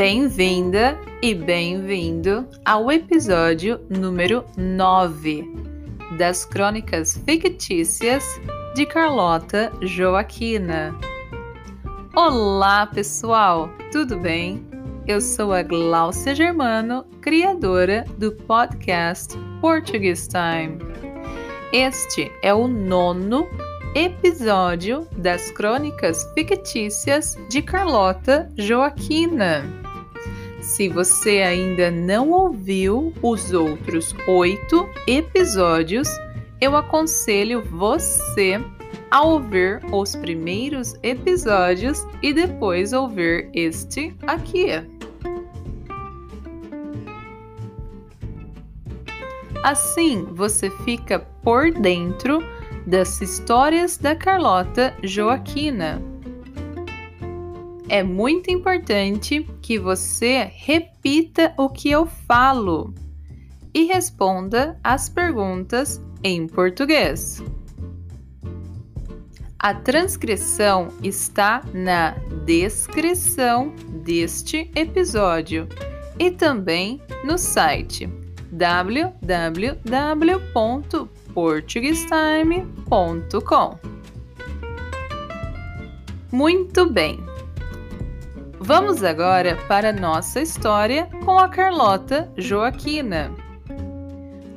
Bem-vinda e bem-vindo ao episódio número 9 das Crônicas Fictícias de Carlota Joaquina. Olá, pessoal, tudo bem? Eu sou a Gláucia Germano, criadora do podcast Portuguese Time. Este é o nono episódio das Crônicas Fictícias de Carlota Joaquina. Se você ainda não ouviu os outros oito episódios, eu aconselho você a ouvir os primeiros episódios e depois ouvir este aqui. Assim você fica por dentro das histórias da Carlota Joaquina. É muito importante que você repita o que eu falo e responda as perguntas em português. A transcrição está na descrição deste episódio e também no site www.portuguestime.com. Muito bem! Vamos agora para nossa história com a Carlota Joaquina.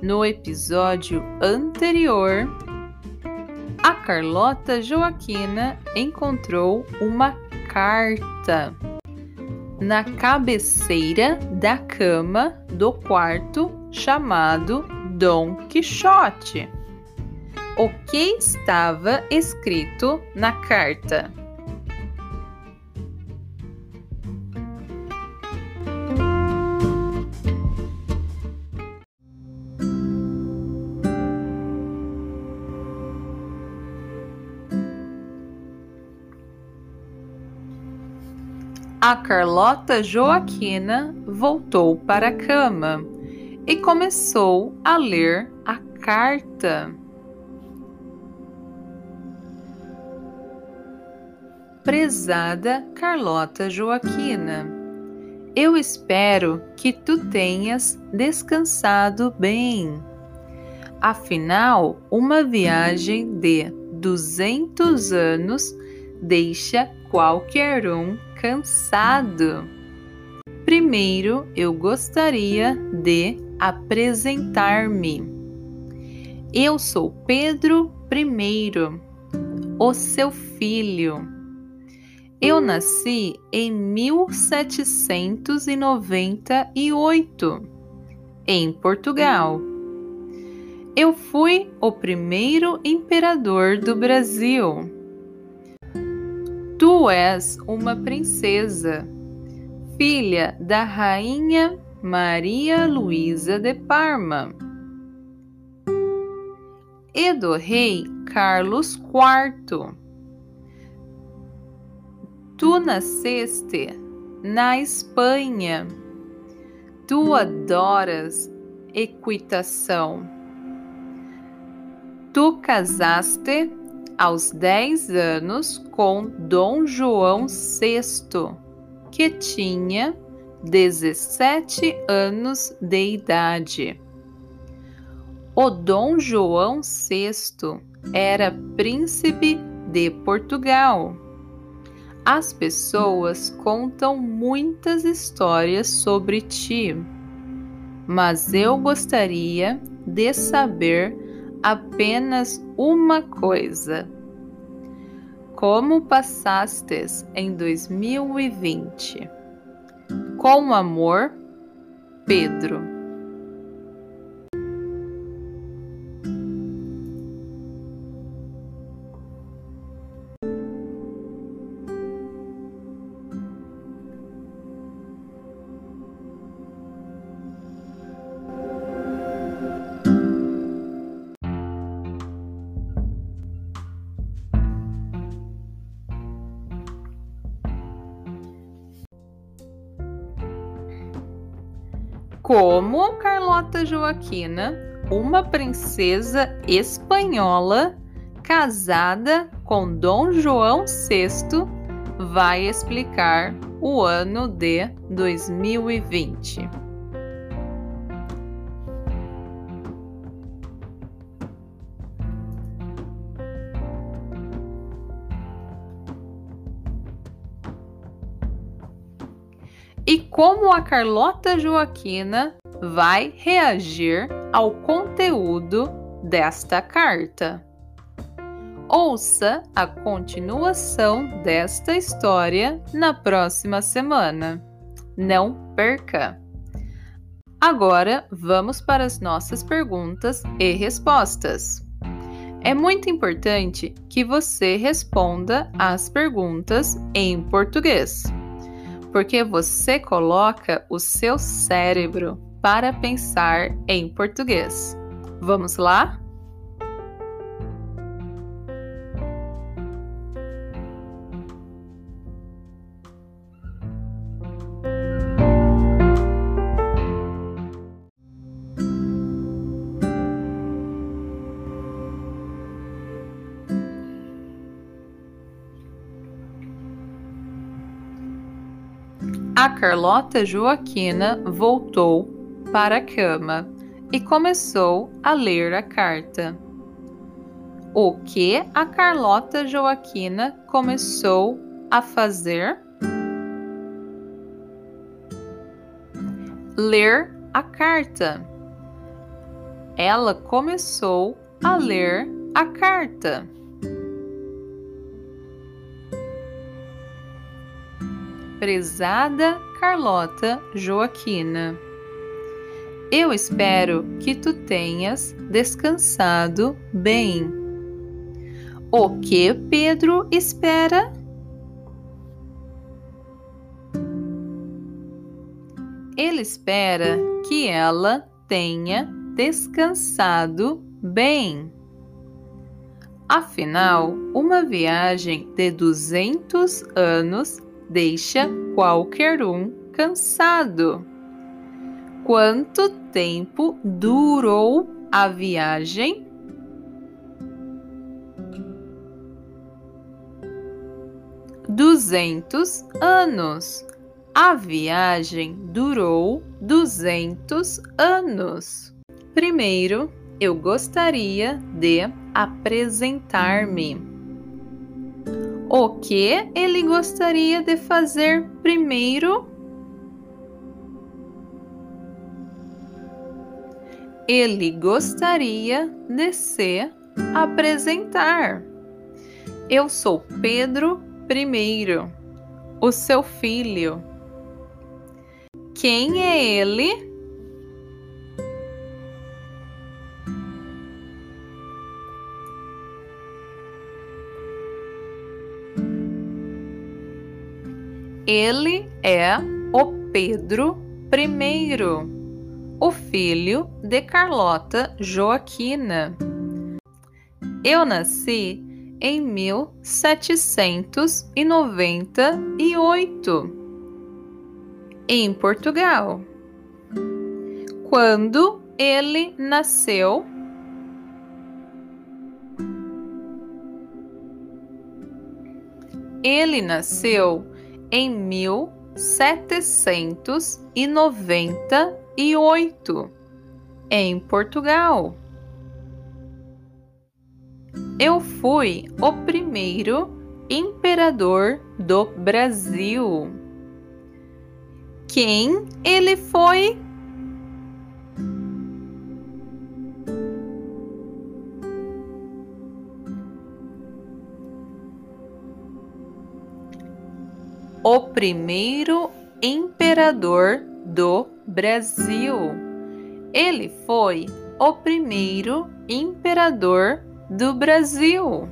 No episódio anterior, a Carlota Joaquina encontrou uma carta na cabeceira da cama do quarto chamado Dom Quixote. O que estava escrito na carta? A Carlota Joaquina voltou para a cama e começou a ler a carta. Prezada Carlota Joaquina, eu espero que tu tenhas descansado bem. Afinal, uma viagem de 200 anos deixa qualquer um cansado. Primeiro, eu gostaria de apresentar-me. Eu sou Pedro I, o seu filho. Eu nasci em 1798, em Portugal. Eu fui o primeiro imperador do Brasil. Tu és uma princesa, filha da rainha Maria Luísa de Parma e do rei Carlos IV. Tu nasceste na Espanha. Tu adoras equitação. Tu casaste aos 10 anos com Dom João VI, que tinha 17 anos de idade. O Dom João VI era príncipe de Portugal. As pessoas contam muitas histórias sobre ti, mas eu gostaria de saber apenas uma coisa. Como passastes em 2020? Com amor, Pedro. Como Carlota Joaquina, uma princesa espanhola casada com Dom João VI, vai explicar o ano de 2020. E como a Carlota Joaquina vai reagir ao conteúdo desta carta? Ouça a continuação desta história na próxima semana. Não perca! Agora vamos para as nossas perguntas e respostas. É muito importante que você responda as perguntas em português, porque você coloca o seu cérebro para pensar em português. Vamos lá? A Carlota Joaquina voltou para a cama e começou a ler a carta. O que a Carlota Joaquina começou a fazer? Ler a carta. Ela começou a ler a carta. Prezada Carlota Joaquina. Eu espero que tu tenhas descansado bem. O que Pedro espera? Ele espera que ela tenha descansado bem. Afinal, uma viagem de 200 anos deixa qualquer um cansado. Quanto tempo durou a viagem? Duzentos anos. A viagem durou duzentos anos. Primeiro, eu gostaria de apresentar-me. O que ele gostaria de fazer primeiro? Ele gostaria de se apresentar. Eu sou Pedro I, o seu filho. Quem é ele? Ele é o Pedro I, o filho de Carlota Joaquina. Eu nasci em 1798 em Portugal. Quando ele nasceu, ele nasceu em 1798 em Portugal. Eu fui o primeiro imperador do Brasil. Quem ele foi? O primeiro imperador do Brasil. Ele foi o primeiro imperador do Brasil.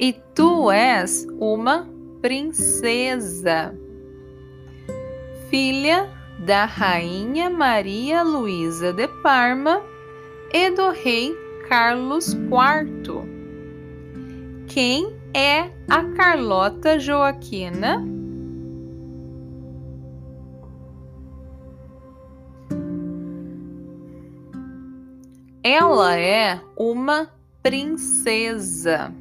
E tu és uma princesa, filha da rainha Maria Luísa de Parma e do rei Carlos IV. Quem é a Carlota Joaquina? Ela é uma princesa.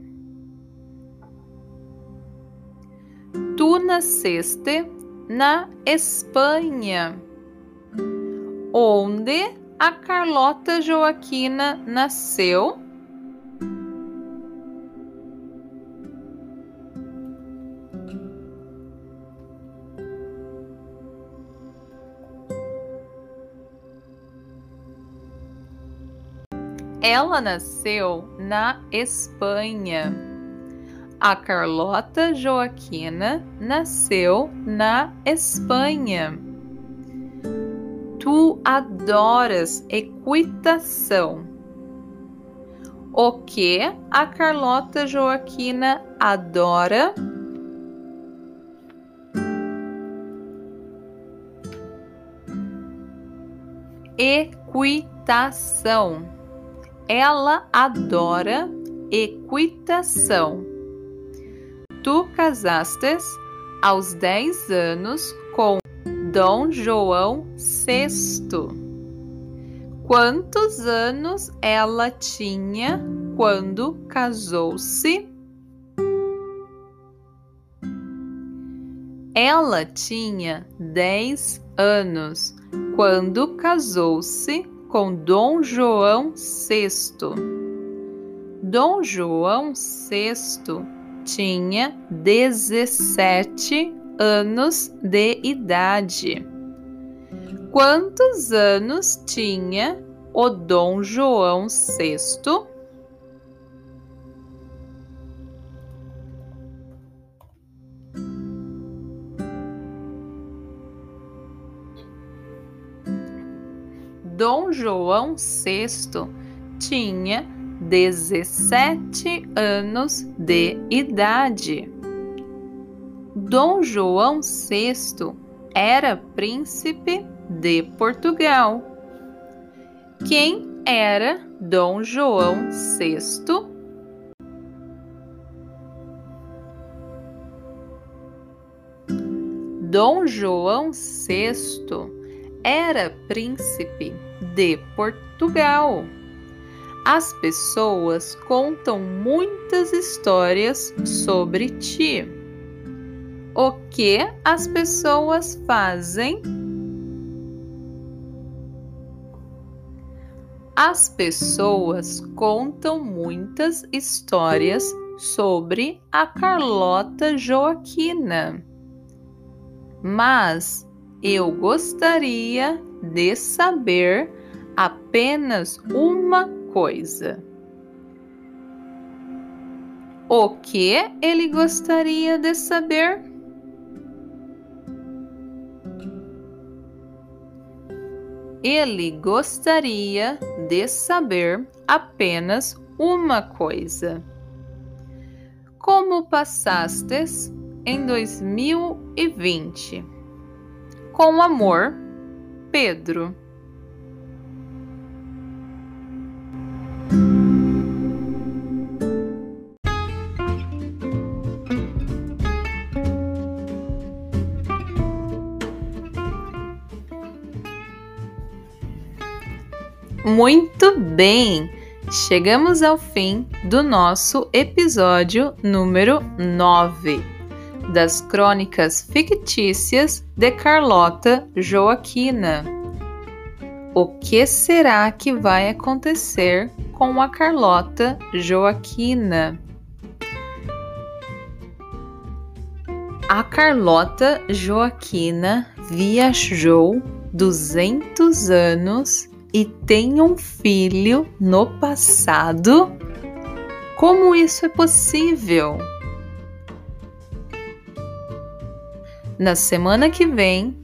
Tu nasceste na Espanha, onde a Carlota Joaquina nasceu. Ela nasceu na Espanha. A Carlota Joaquina nasceu na Espanha. Tu adoras equitação. O que a Carlota Joaquina adora? Equitação ela adora equitação. Tu casastes aos 10 anos com Dom João VI. Quantos anos ela tinha quando casou-se? Ela tinha 10 anos quando casou-se com Dom João VI. Dom João VI tinha 17 anos de idade. Quantos anos tinha o Dom João VI? Dom João VI tinha 17 anos de idade. Dom João VI era príncipe de Portugal. Quem era Dom João VI? Dom João VI era príncipe de Portugal. As pessoas contam muitas histórias sobre ti. O que as pessoas fazem? As pessoas contam muitas histórias sobre a Carlota Joaquina. Mas eu gostaria de saber apenas uma coisa. O que ele gostaria de saber? Ele gostaria de saber apenas uma coisa. Como passastes em 2020? Com amor, Pedro. Muito bem! Chegamos ao fim do nosso episódio número 9 das crônicas fictícias de Carlota Joaquina. O que será que vai acontecer com a Carlota Joaquina? A Carlota Joaquina viajou 200 anos e tem um filho no passado? Como isso é possível? Na semana que vem,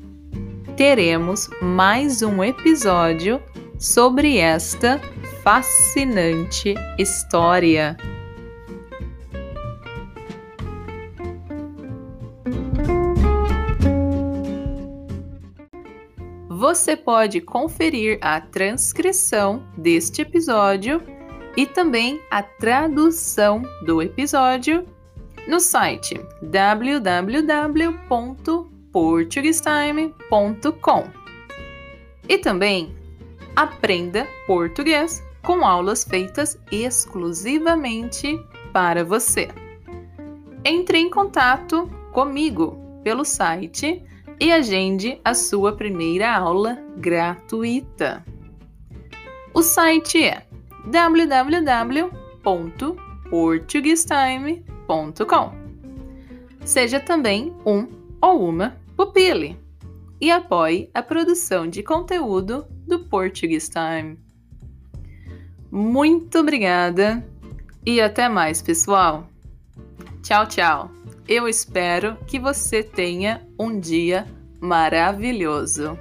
teremos mais um episódio sobre esta fascinante história. Você pode conferir a transcrição deste episódio e também a tradução do episódio no site www.portuguestime.com. E também aprenda português com aulas feitas exclusivamente para você. Entre em contato comigo pelo site e agende a sua primeira aula gratuita. O site é www.portuguestime.com. Seja também um ou uma pupile e apoie a produção de conteúdo do Portuguese Time. Muito obrigada e até mais, pessoal! Tchau, tchau! Eu espero que você tenha um dia maravilhoso.